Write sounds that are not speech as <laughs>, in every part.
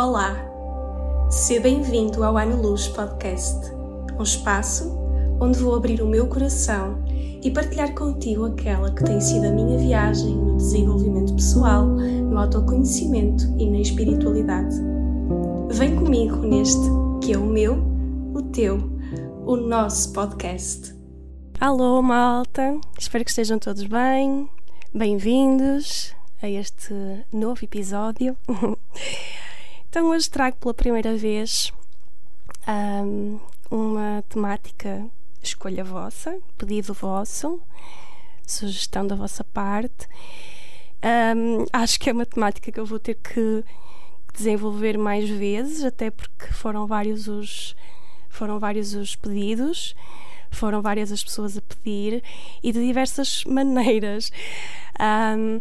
Olá, seja bem-vindo ao Ano Luz Podcast, um espaço onde vou abrir o meu coração e partilhar contigo aquela que tem sido a minha viagem no desenvolvimento pessoal, no autoconhecimento e na espiritualidade. Vem comigo neste que é o meu, o teu, o nosso podcast. Alô, malta! Espero que estejam todos bem. Bem-vindos a este novo episódio. <laughs> então, hoje trago pela primeira vez um, uma temática escolha vossa, pedido vosso, sugestão da vossa parte. Um, acho que é uma temática que eu vou ter que desenvolver mais vezes, até porque foram vários os, foram vários os pedidos foram várias as pessoas a pedir e de diversas <laughs> maneiras. Um,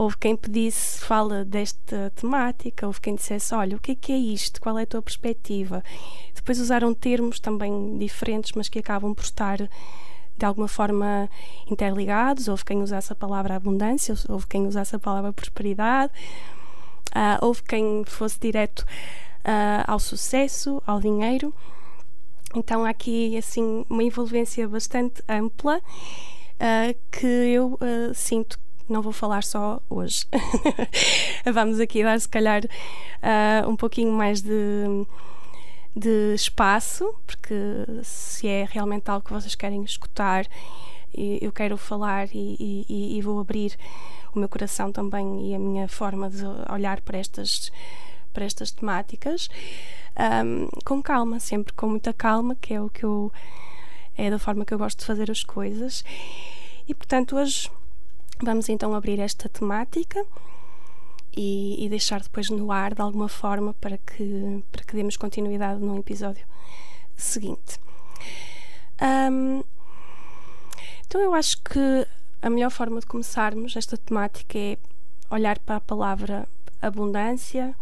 houve quem pedisse, fala desta temática, houve quem dissesse, olha, o que é que é isto? Qual é a tua perspectiva? Depois usaram termos também diferentes, mas que acabam por estar de alguma forma interligados. Houve quem usasse a palavra abundância, houve quem usasse a palavra prosperidade, uh, houve quem fosse direto uh, ao sucesso, ao dinheiro. Então há aqui assim uma envolvência bastante ampla uh, que eu uh, sinto não vou falar só hoje. <laughs> Vamos aqui dar se calhar uh, um pouquinho mais de, de espaço, porque se é realmente algo que vocês querem escutar, eu quero falar e, e, e vou abrir o meu coração também e a minha forma de olhar para estas para estas temáticas um, com calma, sempre com muita calma, que é o que eu é da forma que eu gosto de fazer as coisas. E portanto, hoje vamos então abrir esta temática e, e deixar depois no ar de alguma forma para que, para que demos continuidade no episódio seguinte. Um, então, eu acho que a melhor forma de começarmos esta temática é olhar para a palavra abundância,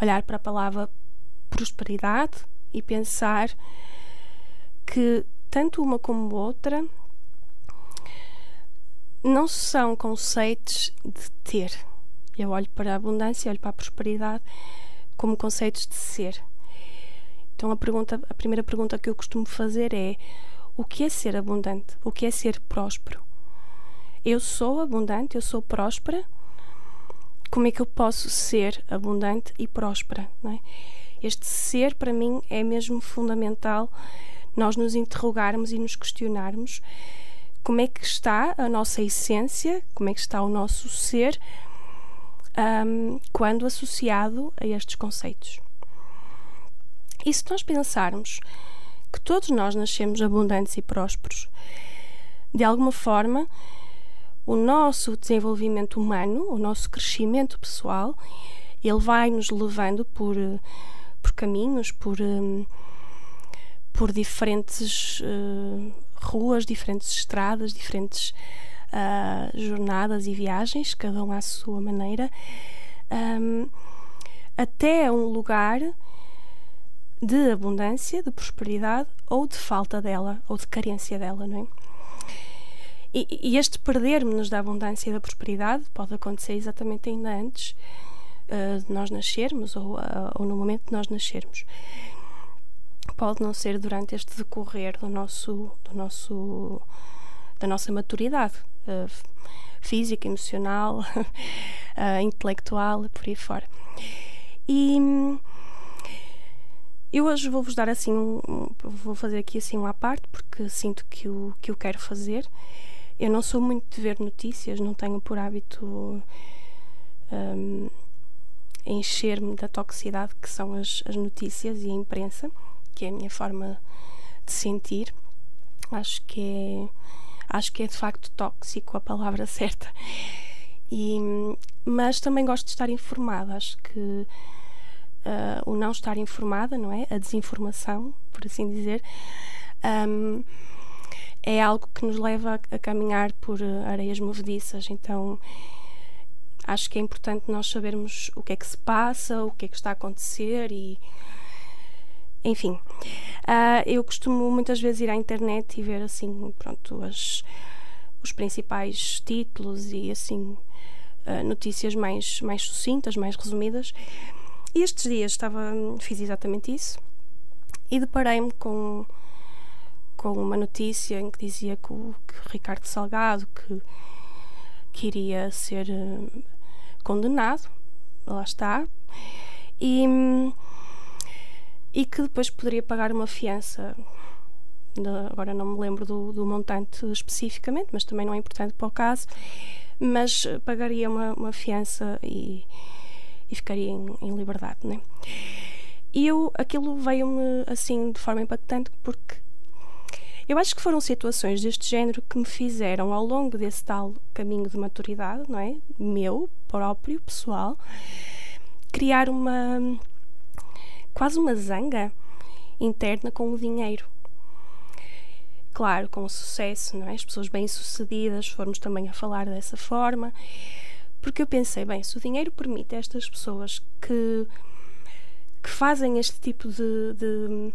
olhar para a palavra prosperidade e pensar que tanto uma como outra não são conceitos de ter. Eu olho para a abundância, olho para a prosperidade como conceitos de ser. Então a pergunta, a primeira pergunta que eu costumo fazer é: o que é ser abundante? O que é ser próspero? Eu sou abundante, eu sou próspera como é que eu posso ser abundante e próspera? É? Este ser, para mim, é mesmo fundamental nós nos interrogarmos e nos questionarmos como é que está a nossa essência, como é que está o nosso ser um, quando associado a estes conceitos. E se nós pensarmos que todos nós nascemos abundantes e prósperos, de alguma forma o nosso desenvolvimento humano, o nosso crescimento pessoal, ele vai nos levando por, por caminhos, por, por diferentes uh, ruas, diferentes estradas, diferentes uh, jornadas e viagens, cada um à sua maneira, um, até um lugar de abundância, de prosperidade ou de falta dela, ou de carência dela, não é? E, e este perdermos da abundância e da prosperidade pode acontecer exatamente ainda antes uh, de nós nascermos ou, uh, ou no momento de nós nascermos. Pode não ser durante este decorrer do nosso, do nosso, da nossa maturidade uh, física, emocional, <laughs> intelectual, por aí fora. E eu hoje vou-vos dar assim um, vou fazer aqui assim uma parte porque sinto que o que eu quero fazer eu não sou muito de ver notícias, não tenho por hábito um, encher-me da toxicidade que são as, as notícias e a imprensa, que é a minha forma de sentir. Acho que é, acho que é de facto tóxico a palavra <laughs> certa. E, mas também gosto de estar informada. Acho que uh, o não estar informada, não é? A desinformação, por assim dizer, um, é algo que nos leva a, a caminhar por eh, areias movediças. Então acho que é importante nós sabermos o que é que se passa, o que é que está a acontecer e. Enfim, uh, eu costumo muitas vezes ir à internet e ver assim, pronto, as, os principais títulos e assim uh, notícias mais, mais sucintas, mais resumidas. E estes dias estava, fiz exatamente isso e deparei-me com, com uma notícia em que dizia que o, que Ricardo Salgado que, que iria ser uh, condenado, lá está, e, e que depois poderia pagar uma fiança. Agora não me lembro do, do montante especificamente, mas também não é importante para o caso. Mas pagaria uma, uma fiança e, e ficaria em, em liberdade, né? E eu, aquilo veio-me assim de forma impactante porque eu acho que foram situações deste género que me fizeram ao longo desse tal caminho de maturidade, não é? Meu próprio, pessoal, criar uma quase uma zanga interna com o dinheiro. Claro, com o sucesso, não é? As pessoas bem-sucedidas, formos também a falar dessa forma, porque eu pensei, bem, se o dinheiro permite a estas pessoas que que fazem este tipo de, de,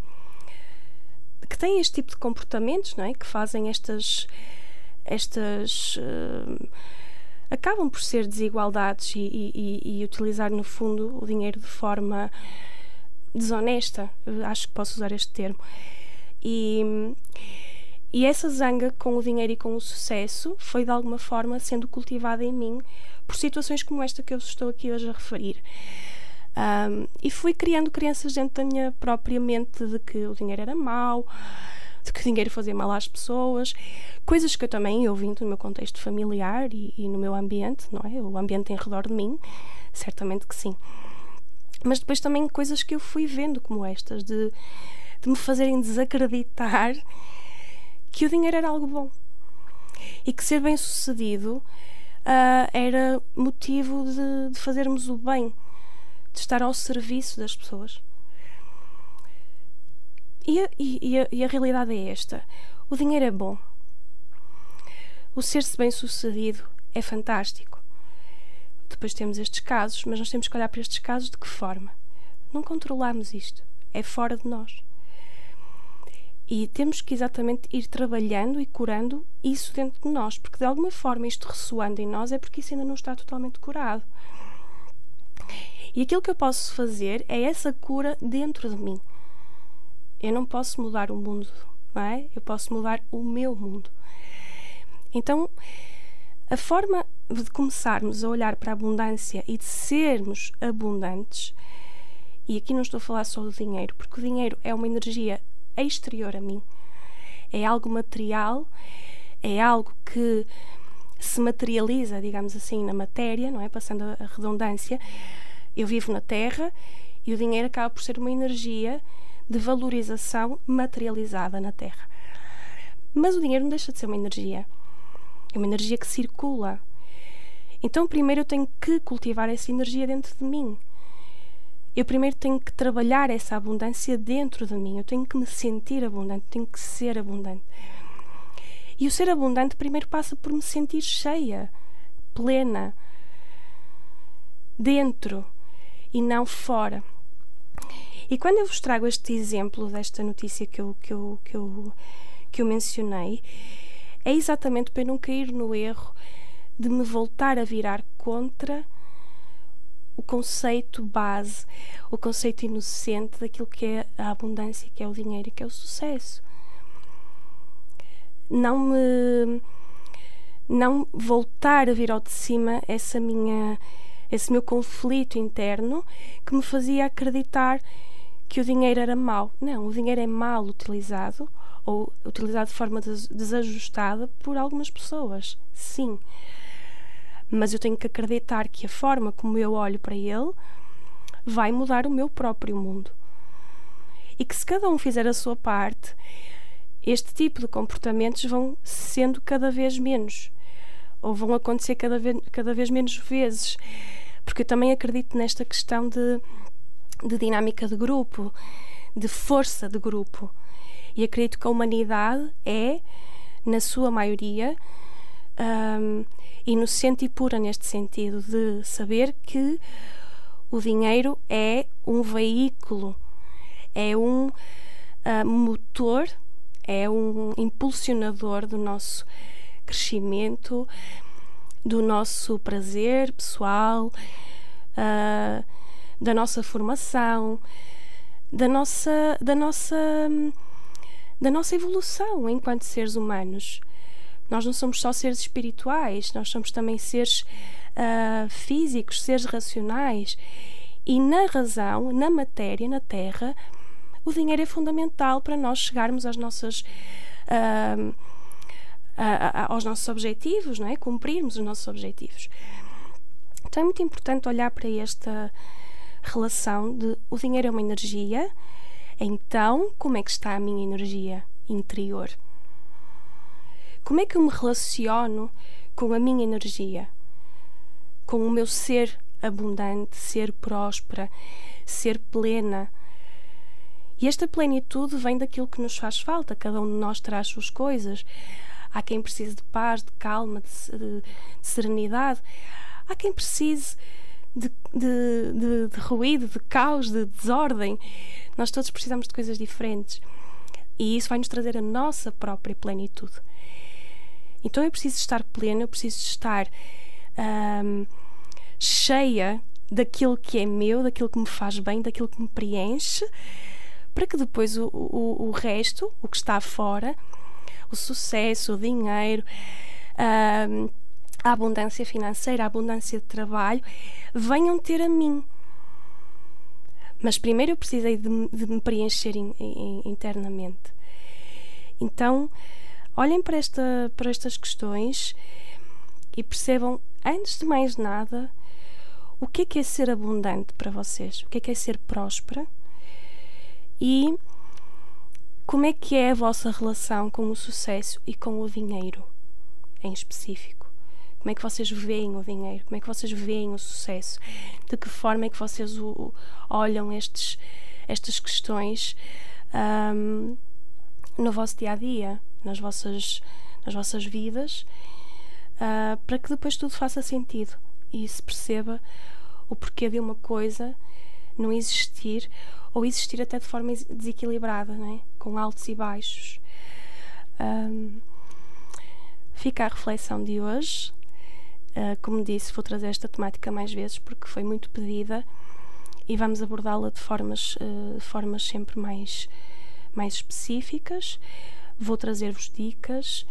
que têm este tipo de comportamentos, não é? Que fazem estas estas uh, acabam por ser desigualdades e, e, e, utilizar no fundo o dinheiro de forma desonesta, acho que posso usar este termo. E, e essa zanga com o dinheiro e com o sucesso foi de alguma forma sendo cultivada em mim por situações como esta que eu estou aqui hoje a referir. Um, e fui criando crenças dentro da minha própria mente de que o dinheiro era mau, de que o dinheiro fazia mal às pessoas, coisas que eu também ouvi no meu contexto familiar e, e, no meu ambiente, não é? O ambiente em redor de mim, certamente que sim. Mas depois também coisas que eu fui vendo como estas, de, de me fazerem desacreditar que o dinheiro era algo bom e que ser bem sucedido uh, era motivo de, de fazermos o bem de estar ao serviço das pessoas. E a, e, a, e a realidade é esta: o dinheiro é bom. O ser-se bem-sucedido é fantástico. Depois temos estes casos, mas nós temos que olhar para estes casos de que forma? Não controlamos isto. É fora de nós. E temos que exatamente ir trabalhando e curando isso dentro de nós, porque de alguma forma isto ressoando em nós é porque isso ainda não está totalmente curado. E aquilo que eu posso fazer é essa cura dentro de mim. Eu não posso mudar o mundo, não é? Eu posso mudar o meu mundo. Então, a forma de começarmos a olhar para a abundância e de sermos abundantes, e aqui não estou a falar só do dinheiro, porque o dinheiro é uma energia exterior a mim, é algo material, é algo que se materializa, digamos assim, na matéria, não é? Passando a redundância, eu vivo na Terra e o dinheiro acaba por ser uma energia de valorização materializada na Terra. Mas o dinheiro não deixa de ser uma energia. É uma energia que circula. Então, primeiro eu tenho que cultivar essa energia dentro de mim. Eu primeiro tenho que trabalhar essa abundância dentro de mim. Eu tenho que me sentir abundante, tenho que ser abundante. E o ser abundante primeiro passa por me sentir cheia, plena, dentro e não fora. E quando eu vos trago este exemplo desta notícia que eu, que eu, que eu, que eu mencionei, é exatamente para não cair no erro de me voltar a virar contra o conceito base, o conceito inocente daquilo que é a abundância, que é o dinheiro e que é o sucesso. Não me. Não voltar a vir ao de cima essa minha esse meu conflito interno que me fazia acreditar que o dinheiro era mau. Não, o dinheiro é mal utilizado ou utilizado de forma desajustada por algumas pessoas, sim. Mas eu tenho que acreditar que a forma como eu olho para ele vai mudar o meu próprio mundo. E que se cada um fizer a sua parte, este tipo de comportamentos vão sendo cada vez menos ou vão acontecer cada vez, cada vez menos vezes. Porque eu também acredito nesta questão de, de dinâmica de grupo, de força de grupo. E acredito que a humanidade é, na sua maioria, um, inocente e pura neste sentido, de saber que o dinheiro é um veículo, é um uh, motor, é um impulsionador do nosso crescimento, do nosso prazer pessoal, uh, da nossa formação, da nossa, da nossa, da nossa evolução enquanto seres humanos. Nós não somos só seres espirituais, nós somos também seres uh, físicos, seres racionais. E na razão, na matéria, na Terra, o dinheiro é fundamental para nós chegarmos às nossas. Uh, aos nossos objetivos, não é? Cumprirmos os nossos objetivos. Então é muito importante olhar para esta relação de o dinheiro é uma energia, então como é que está a minha energia interior? Como é que eu me relaciono com a minha energia? Com o meu ser abundante, ser próspera, ser plena. E esta plenitude vem daquilo que nos faz falta, cada um de nós traz suas coisas. Há quem precise de paz, de calma, de, de, de serenidade. Há quem precise de, de, de, ruído, de caos, de desordem. Nós todos precisamos de coisas diferentes. E isso vai nos trazer a nossa própria plenitude. Então eu preciso estar plena, eu preciso estar um, cheia daquilo que é meu, daquilo que me faz bem, daquilo que me preenche, para que depois o, o, o resto, o que está fora, o sucesso, o dinheiro, um, a abundância financeira, a abundância de trabalho, venham ter a mim. Mas primeiro eu precisei de, de me preencher in, in, internamente. Então, olhem para, esta, para estas questões e percebam, antes de mais nada, o que é que é ser abundante para vocês, o que é que é ser próspera e como é que é a vossa relação com o sucesso e com o dinheiro em específico. Como é que vocês veem o dinheiro? Como é que vocês veem o sucesso? De que forma é que vocês o, o, olham estes, estas questões um, no vosso dia a dia, nas vossas, nas vossas vidas, uh, para que depois tudo faça sentido e se perceba o porquê de uma coisa não existir ou existir até de forma desequilibrada, não é? com altos e baixos. Um, fica a reflexão de hoje. Uh, como disse, vou trazer esta temática mais vezes porque foi muito pedida e vamos abordá-la de formas, uh, formas sempre mais, mais específicas. Vou trazer-vos dicas,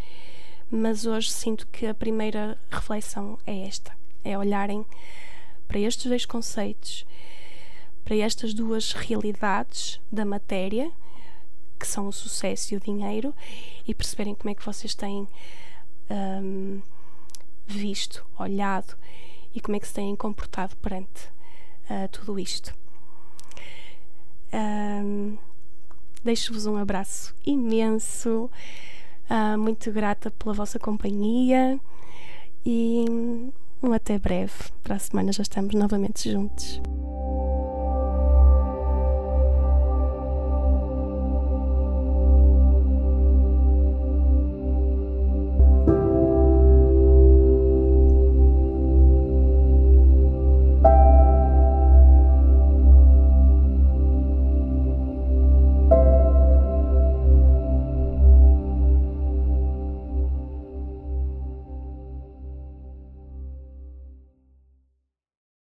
mas hoje sinto que a primeira reflexão é esta: é olharem para estes dois conceitos, para estas duas realidades da matéria, que são o sucesso e o dinheiro, e perceberem como é que vocês têm um, visto, olhado e como é que se têm comportado perante uh, tudo isto. Deixo-vos um abraço imenso, uh, muito grata pela vossa companhia e um até breve. Para a semana já estamos novamente juntos.